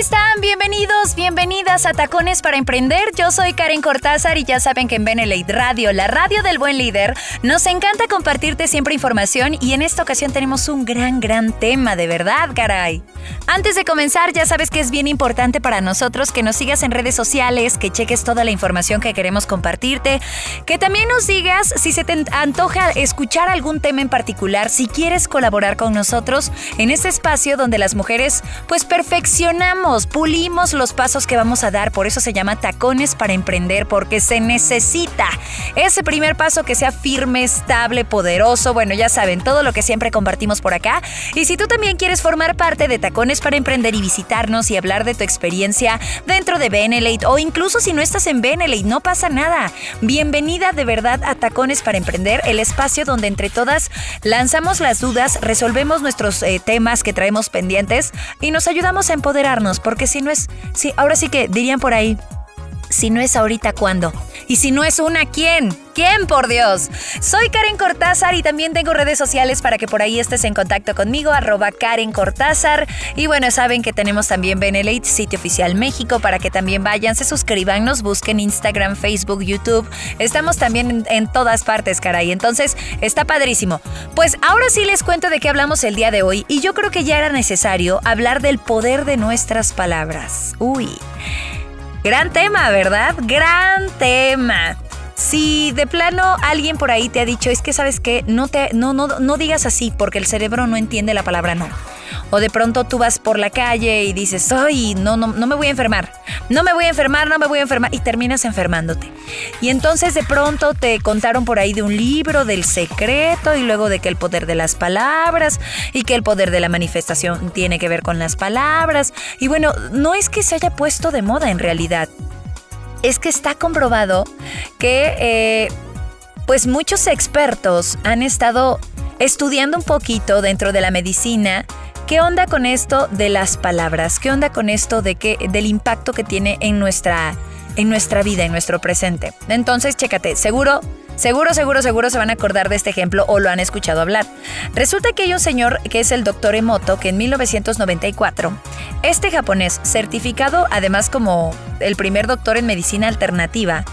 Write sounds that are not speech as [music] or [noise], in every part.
Están? Bienvenidos, bienvenidas a Tacones para Emprender. Yo soy Karen Cortázar y ya saben que en Benelate Radio, la radio del buen líder, nos encanta compartirte siempre información y en esta ocasión tenemos un gran, gran tema, de verdad, caray. Antes de comenzar, ya sabes que es bien importante para nosotros que nos sigas en redes sociales, que cheques toda la información que queremos compartirte, que también nos digas si se te antoja escuchar algún tema en particular, si quieres colaborar con nosotros en este espacio donde las mujeres pues perfeccionamos pulimos los pasos que vamos a dar, por eso se llama tacones para emprender, porque se necesita ese primer paso que sea firme, estable, poderoso, bueno, ya saben, todo lo que siempre compartimos por acá. Y si tú también quieres formar parte de Tacones para Emprender y visitarnos y hablar de tu experiencia dentro de Benelate o incluso si no estás en Benelate, no pasa nada. Bienvenida de verdad a Tacones para Emprender, el espacio donde entre todas lanzamos las dudas, resolvemos nuestros eh, temas que traemos pendientes y nos ayudamos a empoderarnos porque si no es, si, ahora sí que dirían por ahí, si no es ahorita, ¿cuándo? Y si no es una, ¿quién? ¿Quién, por Dios? Soy Karen Cortázar y también tengo redes sociales para que por ahí estés en contacto conmigo, arroba Karen Cortázar. Y bueno, saben que tenemos también Benelate, sitio oficial México, para que también vayan, se suscriban, nos busquen Instagram, Facebook, YouTube. Estamos también en, en todas partes, caray. Entonces, está padrísimo. Pues ahora sí les cuento de qué hablamos el día de hoy y yo creo que ya era necesario hablar del poder de nuestras palabras. Uy. Gran tema, ¿verdad? Gran tema. Si de plano alguien por ahí te ha dicho, es que sabes que no te no, no, no digas así porque el cerebro no entiende la palabra no. O de pronto tú vas por la calle y dices, ay, no, no, no me voy a enfermar, no me voy a enfermar, no me voy a enfermar, y terminas enfermándote. Y entonces de pronto te contaron por ahí de un libro del secreto y luego de que el poder de las palabras y que el poder de la manifestación tiene que ver con las palabras. Y bueno, no es que se haya puesto de moda en realidad, es que está comprobado que eh, pues muchos expertos han estado estudiando un poquito dentro de la medicina ¿Qué onda con esto de las palabras? ¿Qué onda con esto de que, del impacto que tiene en nuestra, en nuestra vida, en nuestro presente? Entonces, chécate, seguro Seguro, seguro, seguro se van a acordar de este ejemplo o lo han escuchado hablar. Resulta que hay un señor que es el doctor Emoto que en 1994, este japonés, certificado además como el primer doctor en medicina alternativa,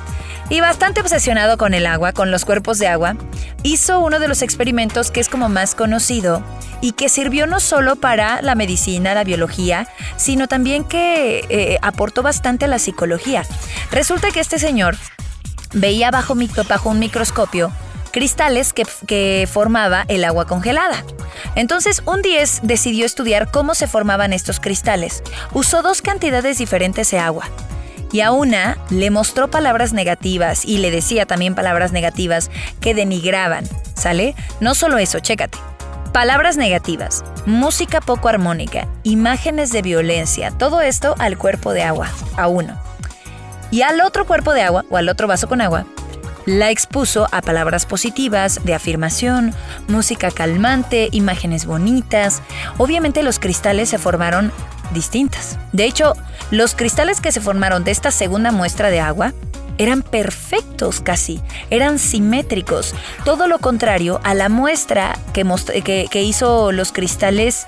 y bastante obsesionado con el agua, con los cuerpos de agua, hizo uno de los experimentos que es como más conocido y que sirvió no solo para la medicina, la biología, sino también que eh, aportó bastante a la psicología. Resulta que este señor veía bajo, un microscopio cristales que, que, formaba el agua congelada. Entonces, un día decidió estudiar cómo se formaban estos cristales. Usó dos cantidades diferentes de agua. Y a una le mostró palabras negativas y le decía también palabras negativas que denigraban, ¿sale? No solo eso, chécate. Palabras negativas, música poco armónica, imágenes de violencia, todo esto al cuerpo de agua, a uno. Y al otro cuerpo de agua, o al otro vaso con agua, la expuso a palabras positivas, de afirmación, música calmante, imágenes bonitas. Obviamente los cristales se formaron distintas. De hecho, los cristales que se formaron de esta segunda muestra de agua eran perfectos casi, eran simétricos, todo lo contrario a la muestra que, que, hizo los cristales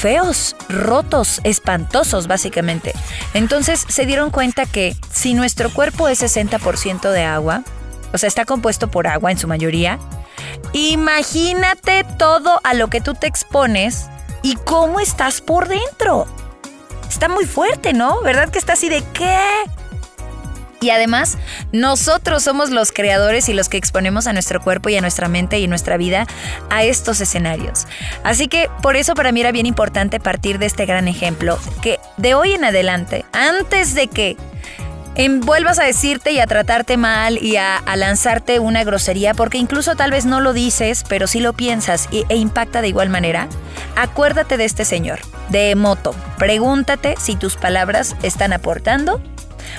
feos, rotos, espantosos básicamente. Entonces se dieron cuenta que si nuestro cuerpo es 60% de agua, o sea, está compuesto por agua en su mayoría, imagínate todo a lo que tú te expones y cómo estás por dentro. Está muy fuerte, ¿no? ¿Verdad que está así de qué? Y además, nosotros somos los creadores y los que exponemos a nuestro cuerpo y a nuestra mente y nuestra vida a estos escenarios. Así que por eso para mí era bien importante partir de este gran ejemplo, que de hoy en adelante, antes de que vuelvas a decirte y a tratarte mal y a, lanzarte una grosería, porque incluso tal vez no lo dices, pero sí lo piensas e impacta de igual manera, acuérdate de este señor. de moto. Pregúntate si tus palabras están aportando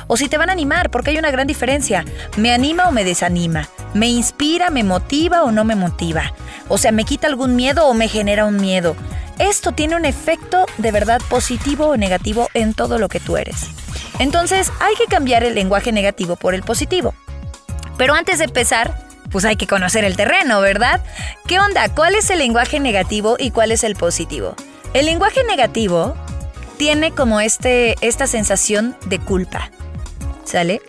o si te van a animar, porque hay una gran diferencia. ¿Me anima o me desanima? ¿Me inspira, me motiva o no me motiva? O sea, ¿me quita algún miedo o me genera un miedo? Esto tiene un efecto de verdad positivo o negativo en todo lo que tú eres. Entonces hay que cambiar el lenguaje negativo por el positivo. Pero antes de empezar, pues hay que conocer el terreno, ¿verdad? ¿Qué onda? ¿Cuál es el lenguaje negativo y cuál es el positivo? El lenguaje negativo tiene como este, esta sensación de culpa. ¿Sale?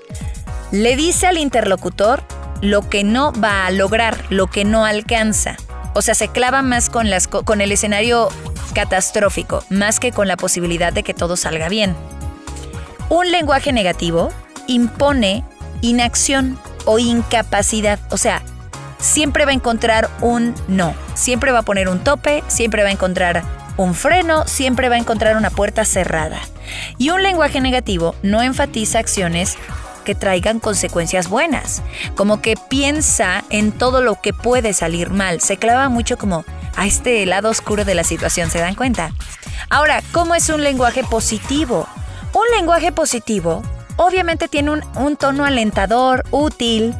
Le dice al interlocutor lo que no va a lograr, lo que no alcanza. O sea, se clava más con, con el escenario catastrófico, más que con la posibilidad de que todo salga bien. Un lenguaje negativo impone inacción o incapacidad. O sea, siempre va a encontrar un no, siempre va a poner un tope, siempre va a encontrar un freno, siempre va a encontrar una puerta cerrada. Y un lenguaje negativo no enfatiza acciones que traigan consecuencias buenas, como que piensa en todo lo que puede salir mal, se clava mucho como a este lado oscuro de la situación, ¿se dan cuenta? Ahora, ¿cómo es un lenguaje positivo? Un lenguaje positivo obviamente tiene un, un tono alentador, útil,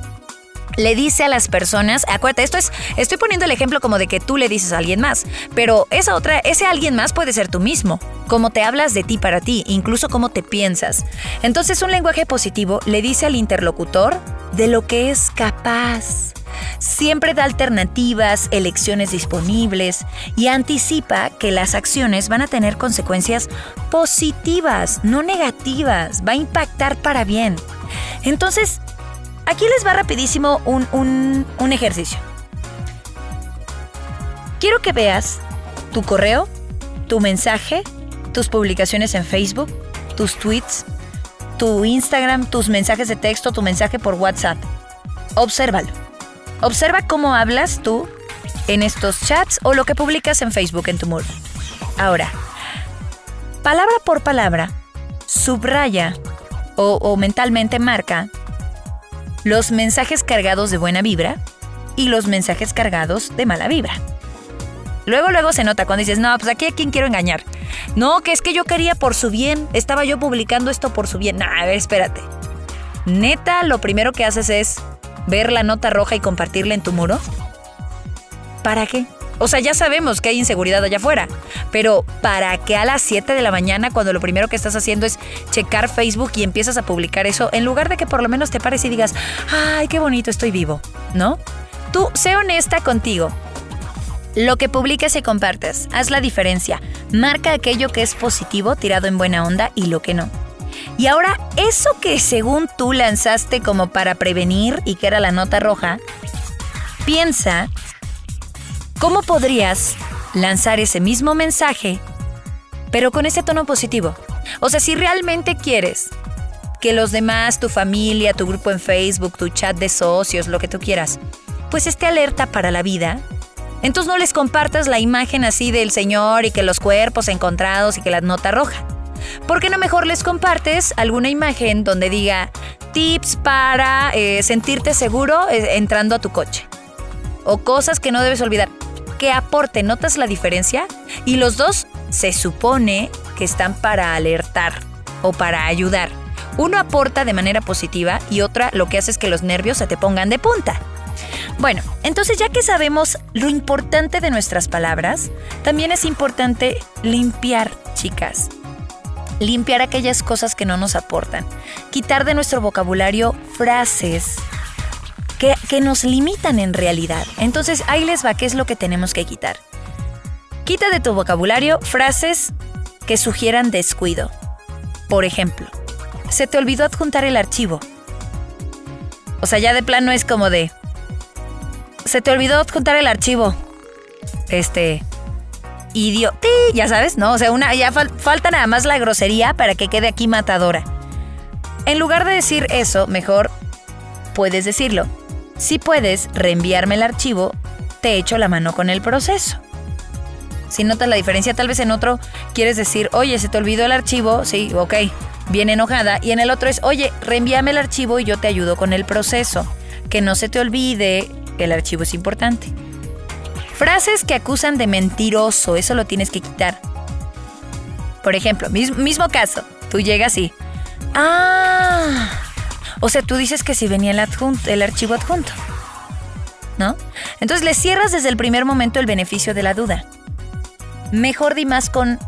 le dice a las personas, acuérdate, esto es, estoy poniendo el ejemplo como de que tú le dices a alguien más, pero esa otra, ese alguien más puede ser tú mismo, cómo te hablas de ti para ti, incluso cómo te piensas. Entonces un lenguaje positivo le dice al interlocutor de lo que es capaz. Siempre da alternativas, elecciones disponibles y anticipa que las acciones van a tener consecuencias positivas, no negativas, va a impactar para bien. Entonces, Aquí les va rapidísimo un, un ejercicio. Quiero que veas tu correo, tu mensaje, tus publicaciones en Facebook, tus tweets, tu Instagram, tus mensajes de texto, tu mensaje por WhatsApp. Obsérvalo. Observa cómo hablas tú en estos chats o lo que publicas en Facebook en tu muro. Ahora, palabra por palabra, subraya o mentalmente marca los mensajes cargados de buena vibra y los mensajes cargados de mala vibra. Luego, luego se nota cuando dices, no, pues aquí a quién quiero engañar. No, que es que yo quería por su bien, estaba yo publicando esto por su bien. Nah, a ver, espérate. Neta, lo primero que haces es ver la nota roja y compartirla en tu muro. ¿Para qué? O sea, ya sabemos que hay inseguridad allá afuera, pero ¿para qué a las 7 de la mañana cuando lo primero que estás haciendo es checar Facebook y empiezas a publicar eso, en lugar de que por lo menos te pares y digas, ay, qué bonito, estoy vivo, ¿no? Tú, sé honesta contigo. Lo que publiques y compartes, haz la diferencia. Marca aquello que es positivo, tirado en buena onda, y lo que no. Y ahora, eso que según tú lanzaste como para prevenir y que era la nota roja, piensa ¿Cómo podrías lanzar ese mismo mensaje, pero con ese tono positivo? O sea, si realmente quieres que los demás, tu familia, tu grupo en Facebook, tu chat de socios, lo que tú quieras, pues esté alerta para la vida, entonces no les compartas la imagen así del Señor y que los cuerpos encontrados y que la nota roja. ¿Por qué no mejor les compartes alguna imagen donde diga tips para eh, sentirte seguro eh, entrando a tu coche? O cosas que no debes olvidar que aporte, ¿notas la diferencia? Y los dos se supone que están para alertar o para ayudar. Uno aporta de manera positiva y otra lo que hace es que los nervios se te pongan de punta. Bueno, entonces ya que sabemos lo importante de nuestras palabras, también es importante limpiar, chicas. Limpiar aquellas cosas que no nos aportan. Quitar de nuestro vocabulario frases, que, nos limitan en realidad. Entonces ahí les va qué es lo que tenemos que quitar. Quita de tu vocabulario frases que sugieran descuido. Por ejemplo, se te olvidó adjuntar el archivo. O sea, ya de plano es como de... Se te olvidó adjuntar el archivo. Este... Idiota. Ya sabes, ¿no? O sea, una, ya falta nada más la grosería para que quede aquí matadora. En lugar de decir eso, mejor puedes decirlo. Si puedes reenviarme el archivo, te echo la mano con el proceso. Si notas la diferencia, tal vez en otro quieres decir, oye, se te olvidó el archivo, sí, ok, bien enojada, y en el otro es, oye, reenvíame el archivo y yo te ayudo con el proceso. Que no se te olvide el archivo es importante. Frases que acusan de mentiroso, eso lo tienes que quitar. Por ejemplo, mismo, caso, tú llegas y... Ah, o sea, tú dices que si venía el, adjunto, el archivo adjunto. ¿No? Entonces le cierras desde el primer momento el beneficio de la duda. Mejor di más con...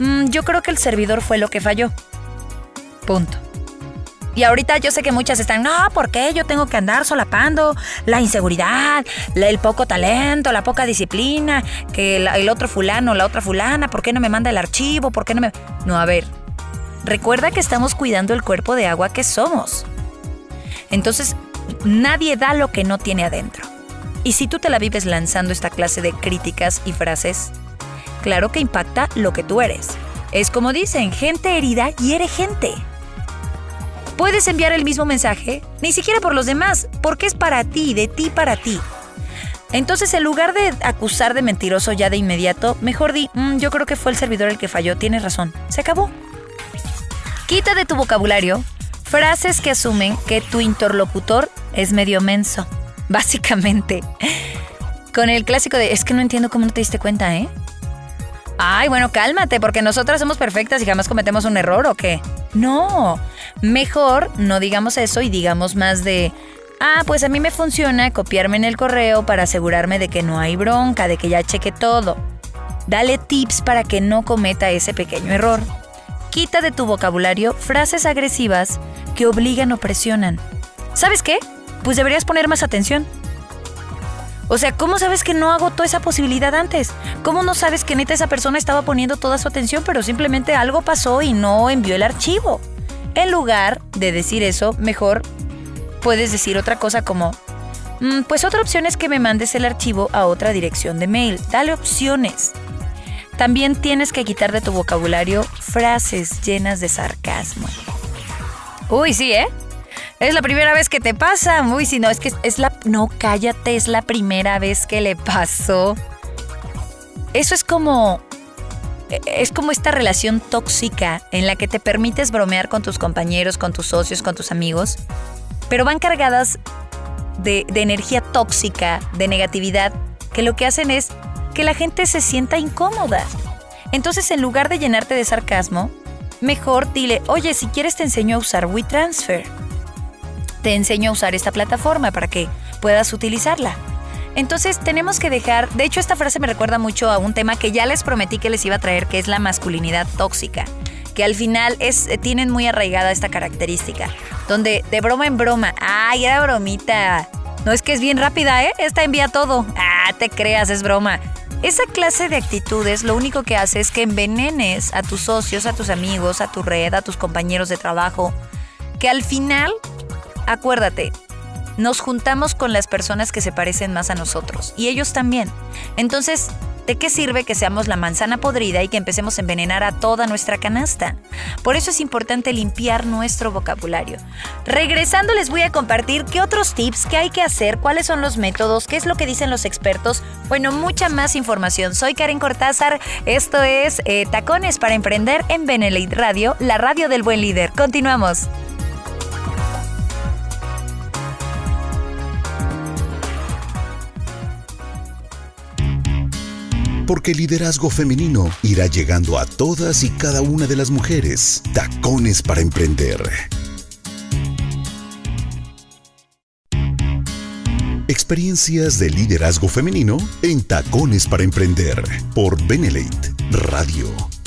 Mm, yo creo que el servidor fue lo que falló. Punto. Y ahorita yo sé que muchas están, no, ¿por qué yo tengo que andar solapando la inseguridad, el poco talento, la poca disciplina, que el otro fulano, la otra fulana, ¿por qué no me manda el archivo? ¿Por qué no me...? No, a ver, recuerda que estamos cuidando el cuerpo de agua que somos. Entonces, nadie da lo que no tiene adentro. Y si tú te la vives lanzando esta clase de críticas y frases, claro que impacta lo que tú eres. Es como dicen, gente herida hiere gente puedes enviar el mismo mensaje, ni siquiera por los demás, porque es para ti, de ti para ti. Entonces, en lugar de acusar de mentiroso ya de inmediato, mejor di, mm, yo creo que fue el servidor el que falló, tienes razón, se acabó. Quita de tu vocabulario frases que asumen que tu interlocutor es medio menso, [laughs] básicamente. Con el clásico de, es que no entiendo cómo no te diste cuenta, ¿eh? Ay, bueno, cálmate, porque nosotras somos perfectas y jamás cometemos un error o qué. No, mejor no digamos eso y digamos más de, ah, pues a mí me funciona copiarme en el correo para asegurarme de que no hay bronca, de que ya cheque todo. Dale tips para que no cometa ese pequeño error. Quita de tu vocabulario frases agresivas que obligan o presionan. ¿Sabes qué? Pues deberías poner más atención. O sea, ¿cómo sabes que no agotó esa posibilidad antes? ¿Cómo no sabes que neta esa persona estaba poniendo toda su atención, pero simplemente algo pasó y no envió el archivo? En lugar de decir eso, mejor puedes decir otra cosa como, mm, pues otra opción es que me mandes el archivo a otra dirección de mail. Dale opciones. También tienes que quitar de tu vocabulario frases llenas de sarcasmo. Uy, sí, ¿eh? Es la primera vez que te pasa. Uy, si no, es que es la... No, cállate, es la primera vez que le pasó. Eso es como... Es como esta relación tóxica en la que te permites bromear con tus compañeros, con tus socios, con tus amigos, pero van cargadas de, de energía tóxica, de negatividad, que lo que hacen es que la gente se sienta incómoda. Entonces, en lugar de llenarte de sarcasmo, mejor dile, oye, si quieres te enseño a usar WeTransfer te enseño a usar esta plataforma para que puedas utilizarla. Entonces tenemos que dejar, de hecho esta frase me recuerda mucho a un tema que ya les prometí que les iba a traer, que es la masculinidad tóxica, que al final es, eh, tienen muy arraigada esta característica, donde de broma en broma, ay, era bromita, no es que es bien rápida, ¿eh? Esta envía todo, ah, te creas, es broma. Esa clase de actitudes lo único que hace es que envenenes a tus socios, a tus amigos, a tu red, a tus compañeros de trabajo, que al final Acuérdate, nos juntamos con las personas que se parecen más a nosotros y ellos también. Entonces, ¿de qué sirve que seamos la manzana podrida y que empecemos a envenenar a toda nuestra canasta? Por eso es importante limpiar nuestro vocabulario. Regresando les voy a compartir qué otros tips, qué hay que hacer, cuáles son los métodos, qué es lo que dicen los expertos. Bueno, mucha más información. Soy Karen Cortázar, esto es eh, Tacones para Emprender en Benelite Radio, la radio del buen líder. Continuamos. Porque el liderazgo femenino irá llegando a todas y cada una de las mujeres. Tacones para emprender. Experiencias de liderazgo femenino en Tacones para emprender por Benelate Radio.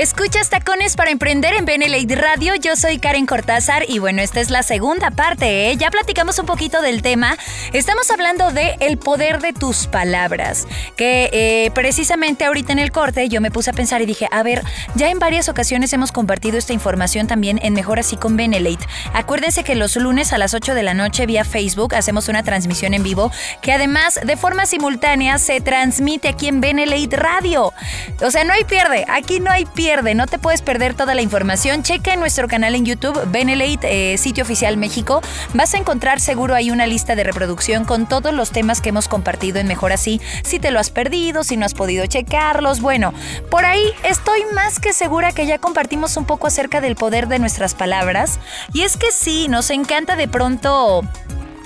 Escuchas Tacones para Emprender en Benelate Radio. Yo soy Karen Cortázar y bueno, esta es la segunda parte. ¿eh? Ya platicamos un poquito del tema. Estamos hablando de el poder de tus palabras. Que eh, precisamente ahorita en el corte yo me puse a pensar y dije, a ver, ya en varias ocasiones hemos compartido esta información también en Mejor Así con Benelate. Acuérdense que los lunes a las 8 de la noche vía Facebook hacemos una transmisión en vivo que además de forma simultánea se transmite aquí en Benelate Radio. O sea, no hay pierde, aquí no hay pierde no te puedes perder toda la información. Checa en nuestro canal en YouTube, Benelate, eh, sitio oficial México. Vas a encontrar seguro ahí una lista de reproducción con todos los temas que hemos compartido en Mejor Así. Si te lo has perdido, si no has podido checarlos, bueno, por ahí estoy más que segura que ya compartimos un poco acerca del poder de nuestras palabras. Y es que sí, nos encanta de pronto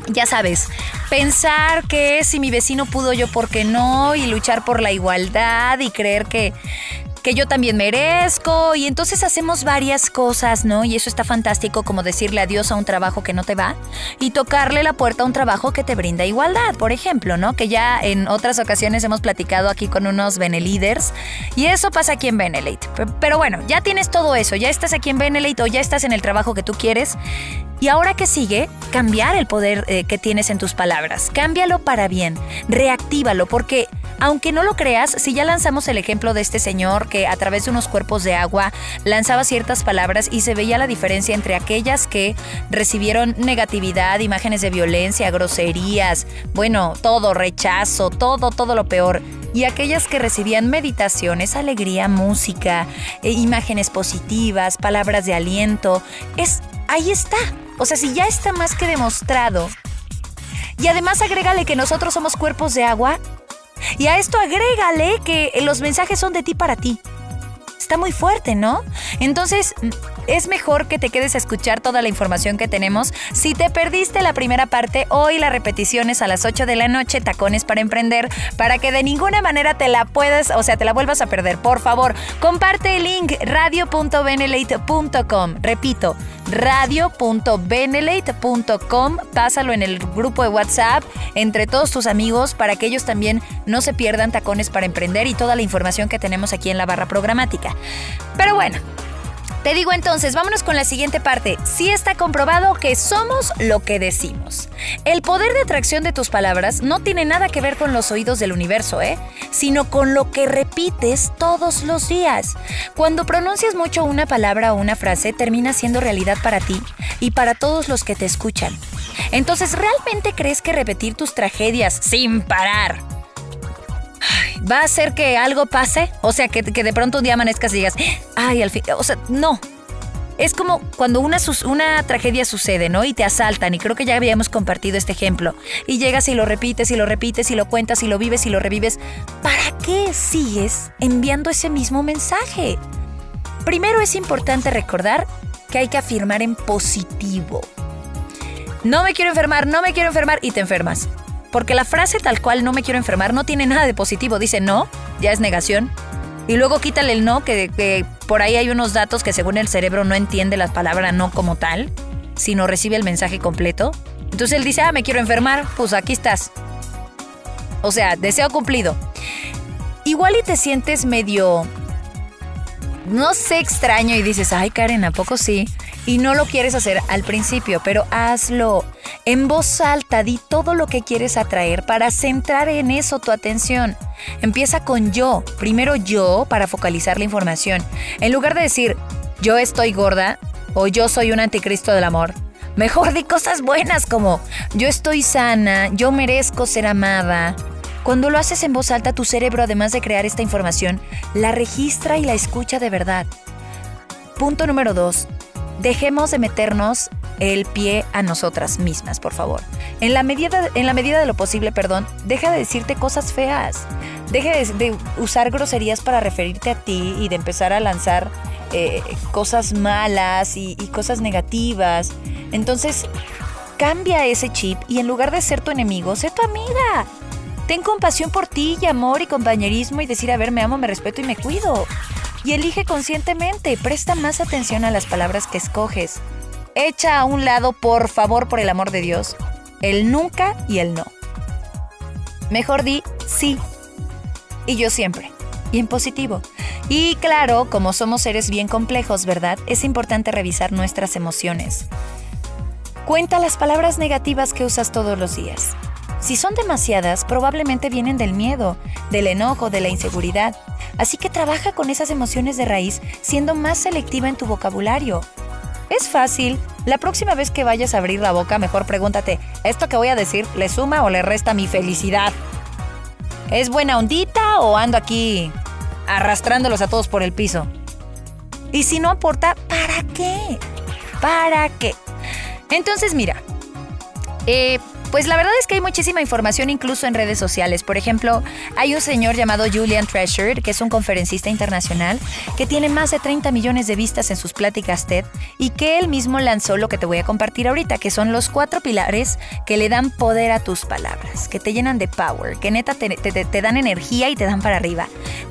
ya sabes, pensar que si mi vecino pudo yo, ¿por qué no? Y luchar por la igualdad y creer que que yo también merezco y entonces hacemos varias cosas, ¿no? Y eso está fantástico como decirle adiós a un trabajo que no te va y tocarle la puerta a un trabajo que te brinda igualdad, por ejemplo, ¿no? Que ya en otras ocasiones hemos platicado aquí con unos Beneliders y eso pasa aquí en Benelate. Pero bueno, ya tienes todo eso, ya estás aquí en Benelate o ya estás en el trabajo que tú quieres y ahora que sigue, cambiar el poder eh, que tienes en tus palabras. Cámbialo para bien, reactívalo, porque aunque no lo creas, si ya lanzamos el ejemplo de este señor que a través de unos cuerpos de agua lanzaba ciertas palabras y se veía la diferencia entre aquellas que recibieron negatividad, imágenes de violencia, groserías, bueno, todo, rechazo, todo, todo lo peor y aquellas que recibían meditaciones, alegría, música, eh, imágenes positivas, palabras de aliento, es ahí está. O sea, si ya está más que demostrado. Y además agrégale que nosotros somos cuerpos de agua y a esto agrégale que los mensajes son de ti para ti. Está muy fuerte, ¿no? Entonces, es mejor que te quedes a escuchar toda la información que tenemos. Si te perdiste la primera parte, hoy la repetición es a las 8 de la noche, tacones para emprender, para que de ninguna manera te la puedas, o sea, te la vuelvas a perder. Por favor, comparte el link radio.benelate.com. Repito, radio.benelate.com. Pásalo en el grupo de WhatsApp entre todos tus amigos para que ellos también no se pierdan tacones para emprender y toda la información que tenemos aquí en la barra programática. Pero bueno, te digo entonces, vámonos con la siguiente parte. Sí está comprobado que somos lo que decimos. El poder de atracción de tus palabras no tiene nada que ver con los oídos del universo, ¿eh? Sino con lo que repites todos los días. Cuando pronuncias mucho una palabra o una frase, termina siendo realidad para ti y para todos los que te escuchan. Entonces, ¿realmente crees que repetir tus tragedias sin parar va a hacer que algo pase. O sea, que, de pronto un día amanezcas y digas, ay, al fin. O sea, no. Es como cuando una, una tragedia sucede, ¿no? Y te asaltan, y creo que ya habíamos compartido este ejemplo. Y llegas y lo repites y lo repites y lo cuentas y lo vives y lo revives. ¿Para qué sigues enviando ese mismo mensaje? Primero es importante recordar que hay que afirmar en positivo. No me quiero enfermar, no me quiero enfermar y te enfermas. Porque la frase tal cual no me quiero enfermar no tiene nada de positivo. Dice no, ya es negación. Y luego quítale el no, que, por ahí hay unos datos que según el cerebro no entiende la palabra no como tal, sino recibe el mensaje completo. Entonces él dice, ah, me quiero enfermar, pues aquí estás. O sea, deseo cumplido. Igual y te sientes medio, no sé, extraño y dices, ay Karen, ¿a poco sí? Y no lo quieres hacer al principio, pero hazlo. En voz alta di todo lo que quieres atraer para centrar en eso tu atención. Empieza con yo, primero yo para focalizar la información. En lugar de decir yo estoy gorda o yo soy un anticristo del amor, mejor di cosas buenas como yo estoy sana, yo merezco ser amada. Cuando lo haces en voz alta, tu cerebro, además de crear esta información, la registra y la escucha de verdad. Punto número 2. Dejemos de meternos el pie a nosotras mismas, por favor. En la medida, en la medida de lo posible, perdón, deja de decirte cosas feas. Deja de, usar groserías para referirte a ti y de empezar a lanzar eh, cosas malas y, y cosas negativas. Entonces, cambia ese chip y en lugar de ser tu enemigo, sé tu amiga. Ten compasión por ti y amor y compañerismo y decir, a ver, me amo, me respeto y me cuido. Y elige conscientemente, presta más atención a las palabras que escoges. Echa a un lado, por favor, por el amor de Dios, el nunca y el no. Mejor di sí. Y yo siempre. Y en positivo. Y claro, como somos seres bien complejos, ¿verdad? Es importante revisar nuestras emociones. Cuenta las palabras negativas que usas todos los días. Si son demasiadas, probablemente vienen del miedo, del enojo, de la inseguridad. Así que trabaja con esas emociones de raíz siendo más selectiva en tu vocabulario. Es fácil. La próxima vez que vayas a abrir la boca, mejor pregúntate, ¿esto que voy a decir le suma o le resta mi felicidad? ¿Es buena ondita o ando aquí arrastrándolos a todos por el piso? Y si no aporta, ¿para qué? ¿Para qué? Entonces mira, eh, Pues la verdad es que hay muchísima información incluso en redes sociales. Por ejemplo, hay un señor llamado Julian Treasure, que es un conferencista internacional, que tiene más de 30 millones de vistas en sus pláticas TED y que él mismo lanzó lo que te voy a compartir ahorita, que son los cuatro pilares que le dan poder a tus palabras, que te llenan de power, que neta te, te dan energía y te dan para arriba.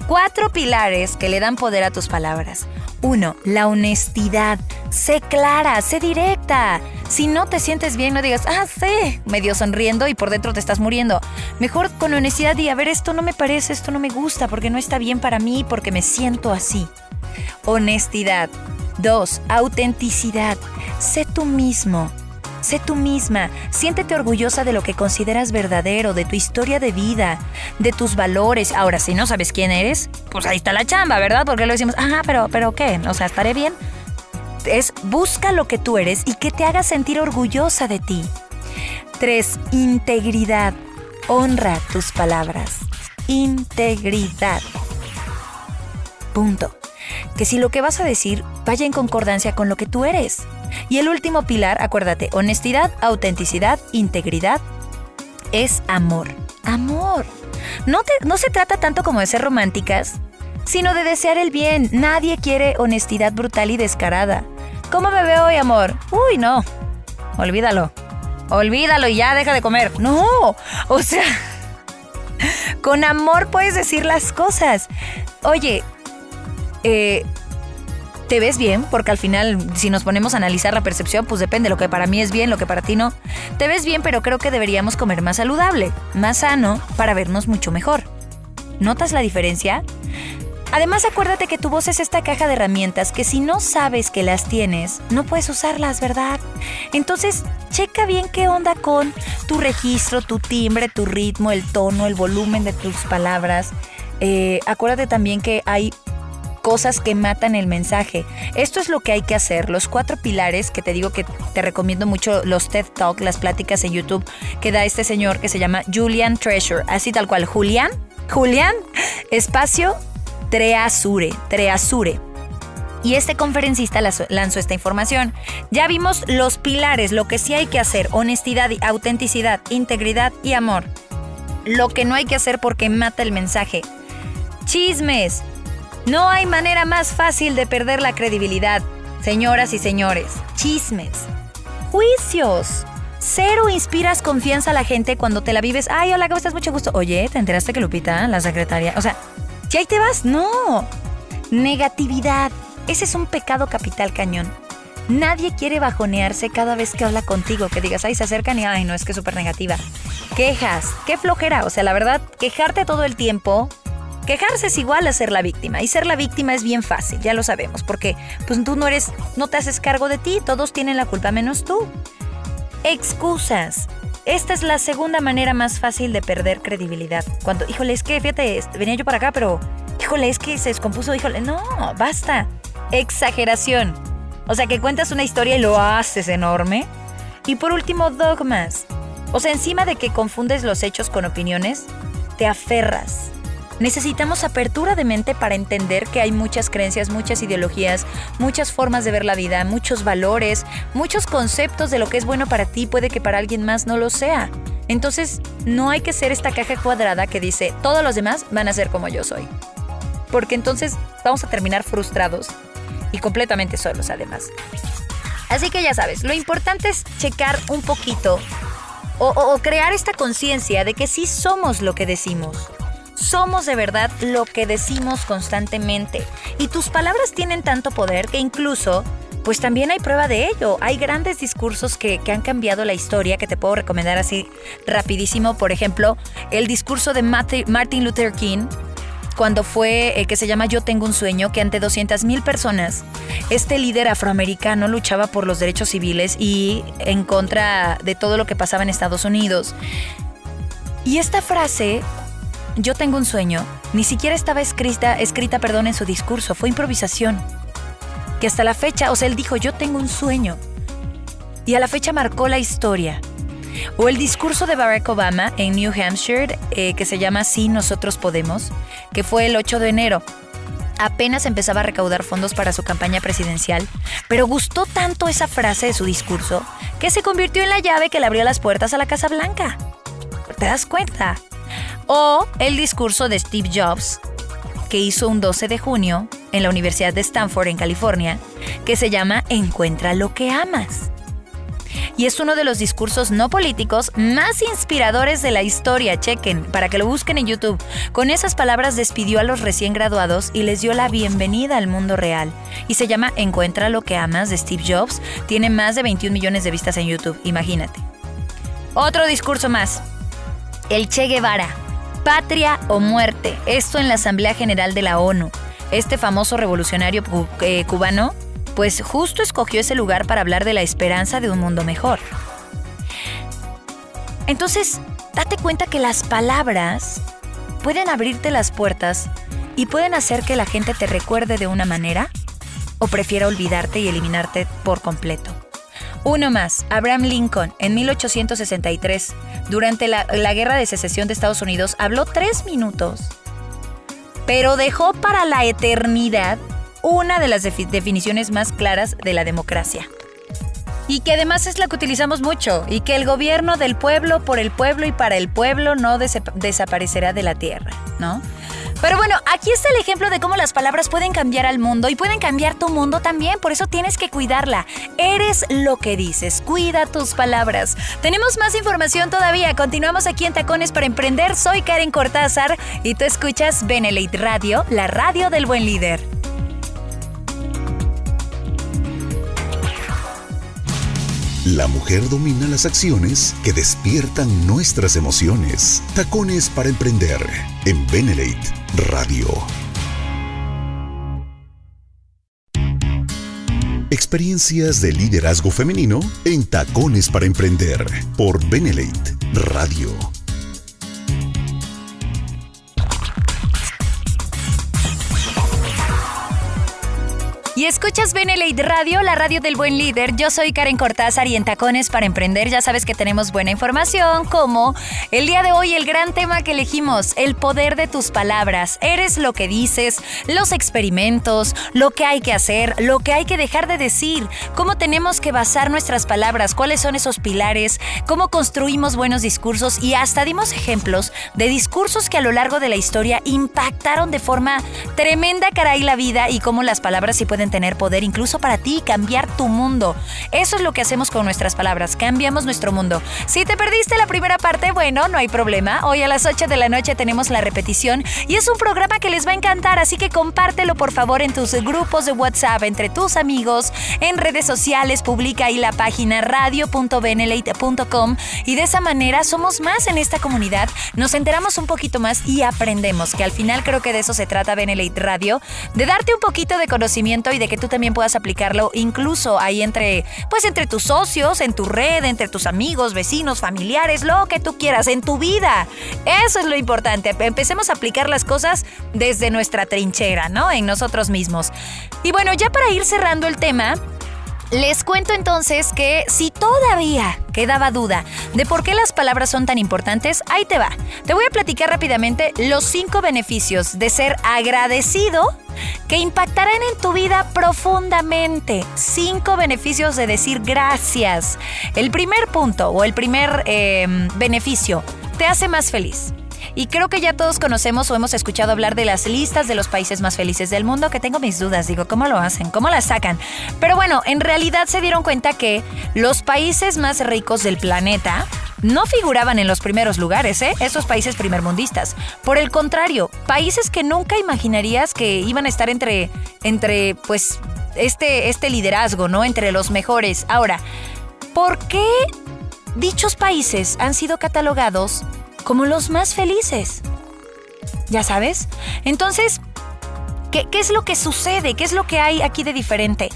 Cuatro pilares que le dan poder a tus palabras. Uno, la honestidad. Sé clara, sé directa. Si no te sientes bien, no digas, ah, sé, medio sonriendo y por dentro te estás muriendo. Mejor con honestidad y a ver, esto no me parece, esto no me gusta, porque no está bien para mí, porque me siento así. Honestidad. Dos, autenticidad. Sé tú mismo. Sé tú misma, siéntete orgullosa de lo que consideras verdadero, de tu historia de vida, de tus valores. Ahora, si no sabes quién eres, pues ahí está la chamba, ¿verdad? Porque lo decimos, ah, pero, pero ¿qué? O sea, ¿estaré bien? Es busca lo que tú eres y que te haga sentir orgullosa de ti. 3. Integridad. Honra tus palabras. Integridad. Punto. Que si lo que vas a decir vaya en concordancia con lo que tú eres. Y el último pilar, acuérdate, honestidad, autenticidad, integridad, es amor. Amor. No, no se trata tanto como de ser románticas, sino de desear el bien. Nadie quiere honestidad brutal y descarada. ¿Cómo me veo hoy, amor? Uy, no. Olvídalo. Olvídalo y ya deja de comer. No. O sea, [laughs] con amor puedes decir las cosas. Oye, eh, te ves bien, porque al final, si nos ponemos a analizar la percepción, pues depende, lo que para mí es bien, lo que para ti no. Te ves bien, pero creo que deberíamos comer más saludable, más sano, para vernos mucho mejor. ¿Notas la diferencia? Además, acuérdate que tu voz es esta caja de herramientas que si no sabes que las tienes, no puedes usarlas, ¿verdad? Entonces, checa bien qué onda con tu registro, tu timbre, tu ritmo, el tono, el volumen de tus palabras. Eh, acuérdate también que hay cosas que matan el mensaje. Esto es lo que hay que hacer. Los cuatro pilares que te digo que te recomiendo mucho, los TED Talk, las pláticas en YouTube que da este señor que se llama Julian Treasure. Así tal cual. Julian, Julian, espacio, Treasure, Treasure. Y este conferencista lanzó esta información. Ya vimos los pilares, lo que sí hay que hacer, honestidad, autenticidad, integridad y amor. Lo que no hay que hacer porque mata el mensaje. Chismes, no hay manera más fácil de perder la credibilidad, señoras y señores. Chismes. Juicios. Cero inspiras confianza a la gente cuando te la vives. Ay, hola, ¿cómo estás? Mucho gusto. Oye, ¿te enteraste que Lupita, la secretaria? O sea, ¿ya ahí te vas? No. Negatividad. Ese es un pecado capital cañón. Nadie quiere bajonearse cada vez que habla contigo, que digas, ay, se acercan y, ay, no, es que es súper negativa. Quejas, qué flojera. O sea, la verdad, quejarte todo el tiempo Quejarse es igual a ser la víctima y ser la víctima es bien fácil, ya lo sabemos, porque pues tú no eres, no te haces cargo de ti, todos tienen la culpa menos tú. Excusas. Esta es la segunda manera más fácil de perder credibilidad. Cuando, híjole, es que, fíjate, venía yo para acá, pero, híjole, es que se descompuso, híjole, no, basta. Exageración. O sea, que cuentas una historia y lo haces enorme. Y por último, dogmas. O sea, encima de que confundes los hechos con opiniones, te aferras Necesitamos apertura de mente para entender que hay muchas creencias, muchas ideologías, muchas formas de ver la vida, muchos valores, muchos conceptos de lo que es bueno para ti, puede que para alguien más no lo sea. Entonces, no hay que ser esta caja cuadrada que dice, todos los demás van a ser como yo soy. Porque entonces vamos a terminar frustrados y completamente solos además. Así que ya sabes, lo importante es checar un poquito o, o crear esta conciencia de que sí somos lo que decimos somos de verdad lo que decimos constantemente. Y tus palabras tienen tanto poder que incluso pues también hay prueba de ello. Hay grandes discursos que, han cambiado la historia que te puedo recomendar así rapidísimo. Por ejemplo, el discurso de Martin Luther King cuando fue eh, que se llama Yo tengo un sueño, que ante 200.000 personas, este líder afroamericano luchaba por los derechos civiles y en contra de todo lo que pasaba en Estados Unidos. Y esta frase yo tengo un sueño, ni siquiera estaba escrita, escrita perdón, en su discurso, fue improvisación. Que hasta la fecha, o sea, él dijo, yo tengo un sueño. Y a la fecha marcó la historia. O el discurso de Barack Obama en New Hampshire, eh, que se llama Sí, nosotros podemos, que fue el 8 de enero. apenas empezaba a recaudar fondos para su campaña presidencial, pero gustó tanto esa frase de su discurso que se convirtió en la llave que le abrió las puertas a la Casa Blanca. ¿Te das cuenta? O el discurso de Steve Jobs, que hizo un 12 de junio en la Universidad de Stanford, en California, que se llama Encuentra lo que amas y es uno de los discursos no políticos más inspiradores de la historia. Chequen, para que lo busquen en YouTube. Con esas palabras despidió a los recién graduados y les dio la bienvenida al mundo real. Y se llama Encuentra lo que amas de Steve Jobs. Tiene más de 21 millones de vistas en YouTube, imagínate. Otro discurso más. El Che Guevara. Patria o muerte. Esto en la Asamblea General de la ONU. Este famoso revolucionario eh, cubano pues justo escogió ese lugar para hablar de la esperanza de un mundo mejor. Entonces, date cuenta que las palabras pueden abrirte las puertas y pueden hacer que la gente te recuerde de una manera o prefiera olvidarte y eliminarte por completo. Uno más, Abraham Lincoln, en 1863, durante la, la, Guerra de Secesión de Estados Unidos, habló tres minutos, pero dejó para la eternidad una de las definiciones más claras de la democracia. Y que además es la que utilizamos mucho, y que el gobierno del pueblo, por el pueblo y para el pueblo no desaparecerá de la tierra, ¿no? Pero bueno, aquí está el ejemplo de cómo las palabras pueden cambiar al mundo y pueden cambiar tu mundo también, por eso tienes que cuidarla. Eres lo que dices, cuida tus palabras. Tenemos más información todavía, continuamos aquí en Tacones para Emprender, soy Karen Cortázar y tú escuchas Benelate Radio, la radio del buen líder. La mujer domina las acciones que despiertan nuestras emociones. Tacones para emprender en Benelate Radio. Experiencias de liderazgo femenino en Tacones para emprender por Benelate Radio. Y escuchas Benelate Radio, la radio del buen líder. Yo soy Karen Cortázar y en Tacones para Emprender ya sabes que tenemos buena información, como el día de hoy el gran tema que elegimos, el poder de tus palabras. Eres lo que dices, los experimentos, lo que hay que hacer, lo que hay que dejar de decir, cómo tenemos que basar nuestras palabras, cuáles son esos pilares, cómo construimos buenos discursos y hasta dimos ejemplos de discursos que a lo largo de la historia impactaron de forma tremenda caray la vida y cómo las palabras sí pueden tener poder incluso para ti, cambiar tu mundo. Eso es lo que hacemos con nuestras palabras, cambiamos nuestro mundo. Si te perdiste la primera parte, bueno, no hay problema. Hoy a las 8 de la noche tenemos la repetición y es un programa que les va a encantar, así que compártelo por favor en tus grupos de WhatsApp, entre tus amigos, en redes sociales, publica ahí la página radio.benelate.com y de esa manera somos más en esta comunidad, nos enteramos un poquito más y aprendemos, que al final creo que de eso se trata Benelate Radio, de darte un poquito de conocimiento y de que tú también puedas aplicarlo incluso ahí entre, pues entre tus socios, en tu red, entre tus amigos, vecinos, familiares, lo que tú quieras, en tu vida. Eso es lo importante. Empecemos a aplicar las cosas desde nuestra trinchera, ¿no? En nosotros mismos. Y bueno, ya para ir cerrando el tema, les cuento entonces que si todavía quedaba duda de por qué las palabras son tan importantes, ahí te va. Te voy a platicar rápidamente los cinco beneficios de ser agradecido que impactarán en tu vida profundamente. Cinco beneficios de decir gracias. El primer punto o el primer eh, beneficio te hace más feliz. Y creo que ya todos conocemos o hemos escuchado hablar de las listas de los países más felices del mundo, que tengo mis dudas, digo, ¿cómo lo hacen? ¿Cómo las sacan? Pero bueno, en realidad se dieron cuenta que los países más ricos del planeta no figuraban en los primeros lugares, ¿eh? Esos países primermundistas. Por el contrario, países que nunca imaginarías que iban a estar entre, entre pues, este, este liderazgo, ¿no? Entre los mejores. Ahora, ¿por qué dichos países han sido catalogados como los más felices. ¿Ya sabes? Entonces, ¿qué, es lo que sucede? ¿Qué es lo que hay aquí de diferente?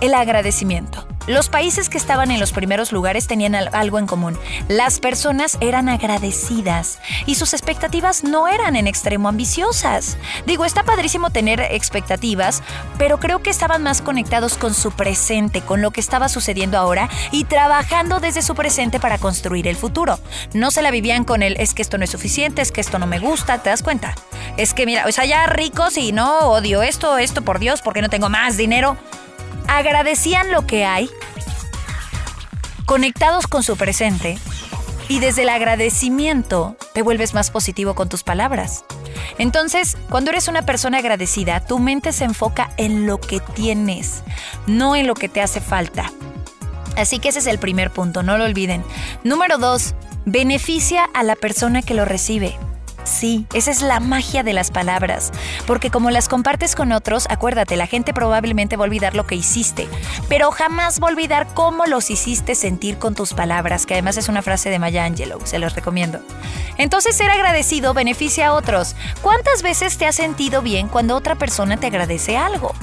El agradecimiento. Los países que estaban en los primeros lugares tenían algo en común. Las personas eran agradecidas y sus expectativas no eran en extremo ambiciosas. Digo, está padrísimo tener expectativas, pero creo que estaban más conectados con su presente, con lo que estaba sucediendo ahora y trabajando desde su presente para construir el futuro. No se la vivían con el es que esto no es suficiente, es que esto no me gusta, ¿te das cuenta? Es que mira, o sea, ya ricos y no odio esto, esto por Dios, porque no tengo más dinero agradecían lo que hay, conectados con su presente, y desde el agradecimiento te vuelves más positivo con tus palabras. Entonces, cuando eres una persona agradecida, tu mente se enfoca en lo que tienes, no en lo que te hace falta. Así que ese es el primer punto, no lo olviden. Número dos, beneficia a la persona que lo recibe. Sí, esa es la magia de las palabras, porque como las compartes con otros, acuérdate, la gente probablemente va a olvidar lo que hiciste, pero jamás va a olvidar cómo los hiciste sentir con tus palabras, que además es una frase de Maya Angelou, se los recomiendo. Entonces ser agradecido beneficia a otros. ¿Cuántas veces te has sentido bien cuando otra persona te agradece algo?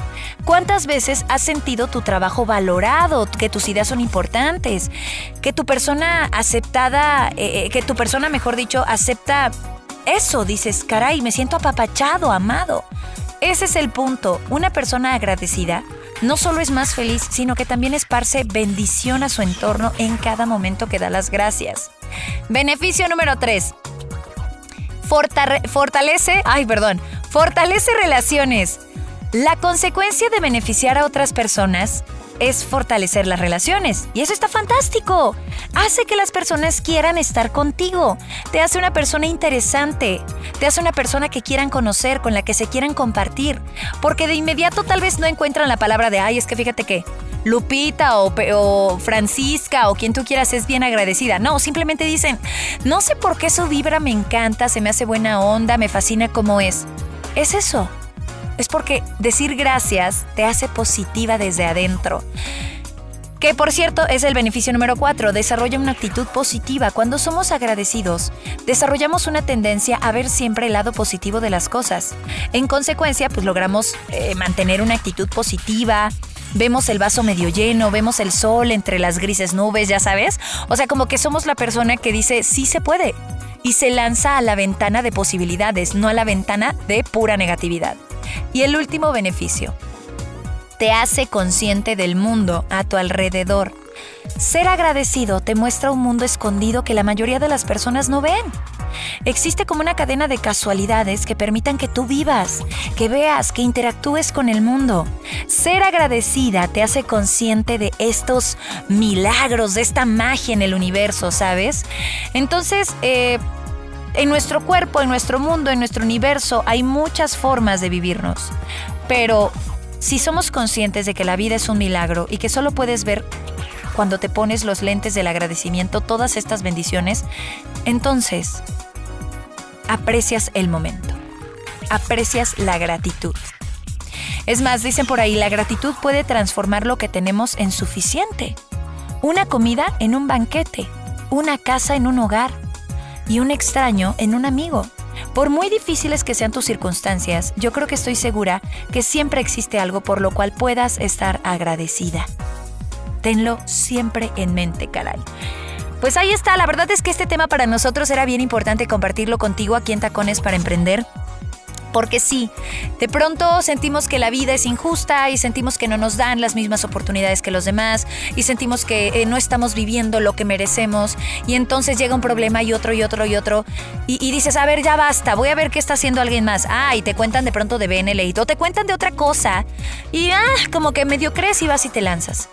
¿Cuántas veces has sentido tu trabajo valorado, que tus ideas son importantes, que tu persona aceptada, eh, eh, que tu persona, mejor dicho, acepta eso dices, caray, me siento apapachado, amado. Ese es el punto. Una persona agradecida no solo es más feliz, sino que también esparce bendición a su entorno en cada momento que da las gracias. Beneficio número 3. fortalece, ay, perdón, fortalece relaciones. La consecuencia de beneficiar a otras personas es fortalecer las relaciones. Y eso está fantástico. Hace que las personas quieran estar contigo. Te hace una persona interesante. Te hace una persona que quieran conocer, con la que se quieran compartir. Porque de inmediato tal vez no encuentran la palabra de, ay, es que fíjate que Lupita o, o, Francisca o quien tú quieras es bien agradecida. No, simplemente dicen, no sé por qué su vibra me encanta, se me hace buena onda, me fascina como es. Es eso es porque decir gracias te hace positiva desde adentro. Que por cierto es el beneficio número 4, desarrolla una actitud positiva. Cuando somos agradecidos, desarrollamos una tendencia a ver siempre el lado positivo de las cosas. En consecuencia, pues logramos eh, mantener una actitud positiva, vemos el vaso medio lleno, vemos el sol entre las grises nubes, ya sabes. O sea, como que somos la persona que dice, sí se puede. Y se lanza a la ventana de posibilidades, no a la ventana de pura negatividad. Y el último beneficio, te hace consciente del mundo a tu alrededor. Ser agradecido te muestra un mundo escondido que la mayoría de las personas no ven. Existe como una cadena de casualidades que permitan que tú vivas, que veas, que interactúes con el mundo. Ser agradecida te hace consciente de estos milagros, de esta magia en el universo, ¿sabes? Entonces, eh, en nuestro cuerpo, en nuestro mundo, en nuestro universo hay muchas formas de vivirnos. Pero si somos conscientes de que la vida es un milagro y que solo puedes ver cuando te pones los lentes del agradecimiento todas estas bendiciones, entonces aprecias el momento, aprecias la gratitud. Es más, dicen por ahí, la gratitud puede transformar lo que tenemos en suficiente. Una comida en un banquete, una casa en un hogar, y un extraño en un amigo. Por muy difíciles que sean tus circunstancias, yo creo que estoy segura que siempre existe algo por lo cual puedas estar agradecida. Tenlo siempre en mente, caray. Pues ahí está, la verdad es que este tema para nosotros era bien importante compartirlo contigo aquí en Tacones para Emprender porque sí, de pronto sentimos que la vida es injusta y sentimos que no nos dan las mismas oportunidades que los demás y sentimos que eh, no estamos viviendo lo que merecemos y entonces llega un problema y otro y otro y otro y, dices, a ver, ya basta, voy a ver qué está haciendo alguien más. Ah, y te cuentan de pronto de BNL o te cuentan de otra cosa y ah, como que medio crees y vas y te lanzas.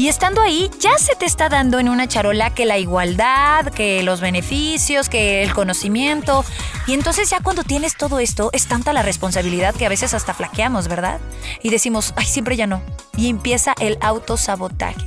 Y estando ahí, ya se te está dando en una charola que la igualdad, que los beneficios, que el conocimiento. Y entonces ya cuando tienes todo esto, es tanta la responsabilidad que a veces hasta flaqueamos, ¿verdad? Y decimos, ay, siempre ya no. Y empieza el autosabotaje.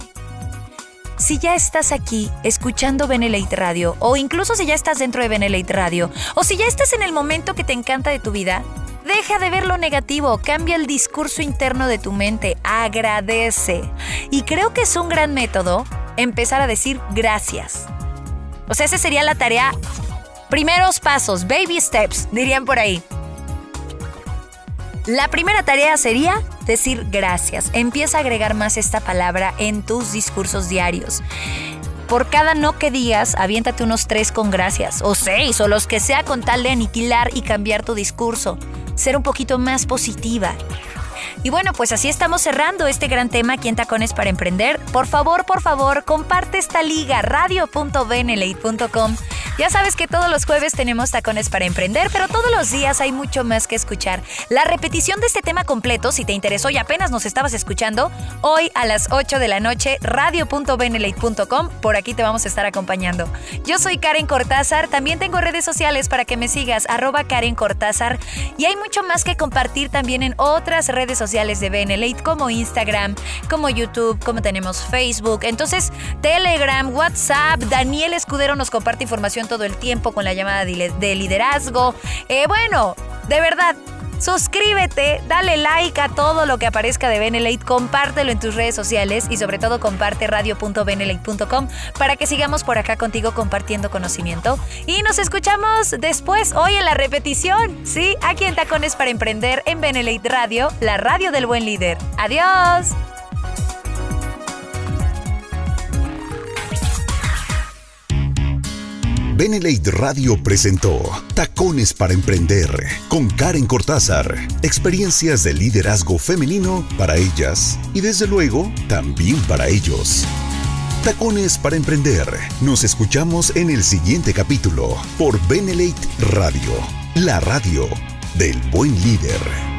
Si ya estás aquí escuchando Benelate Radio, o incluso si ya estás dentro de Benelate Radio, o si ya estás en el momento que te encanta de tu vida, Deja de ver lo negativo, cambia el discurso interno de tu mente, agradece. Y creo que es un gran método empezar a decir gracias. O sea, esa sería la tarea. Primeros pasos, baby steps, dirían por ahí. La primera tarea sería decir gracias. Empieza a agregar más esta palabra en tus discursos diarios. Por cada no que digas, aviéntate unos tres con gracias, o seis, o los que sea con tal de aniquilar y cambiar tu discurso. Ser un poquito más positiva. Y bueno, pues así estamos cerrando este gran tema aquí en Tacones para Emprender. Por favor, por favor, comparte esta liga radio.benelate.com ya sabes que todos los jueves tenemos tacones para emprender, pero todos los días hay mucho más que escuchar. La repetición de este tema completo, si te interesó y apenas nos estabas escuchando, hoy a las 8 de la noche, radio.benelate.com, por aquí te vamos a estar acompañando. Yo soy Karen Cortázar, también tengo redes sociales para que me sigas, arroba Karen Cortázar, y hay mucho más que compartir también en otras redes sociales de Benelate, como Instagram, como YouTube, como tenemos Facebook, entonces Telegram, WhatsApp, Daniel Escudero nos comparte información todo el tiempo con la llamada de liderazgo. Eh, bueno, de verdad, Suscríbete, dale like a todo lo que aparezca de Benelate, compártelo en tus redes sociales y sobre todo comparte radio.benelate.com para que sigamos por acá contigo compartiendo conocimiento. Y nos escuchamos después, hoy en la repetición, ¿sí? Aquí en Tacones para Emprender en Benelate Radio, la radio del buen líder. ¡Adiós! Benelate Radio presentó Tacones para Emprender con Karen Cortázar. Experiencias de liderazgo femenino para ellas y desde luego también para ellos. Tacones para Emprender. Nos escuchamos en el siguiente capítulo por Benelate Radio, la radio del buen líder.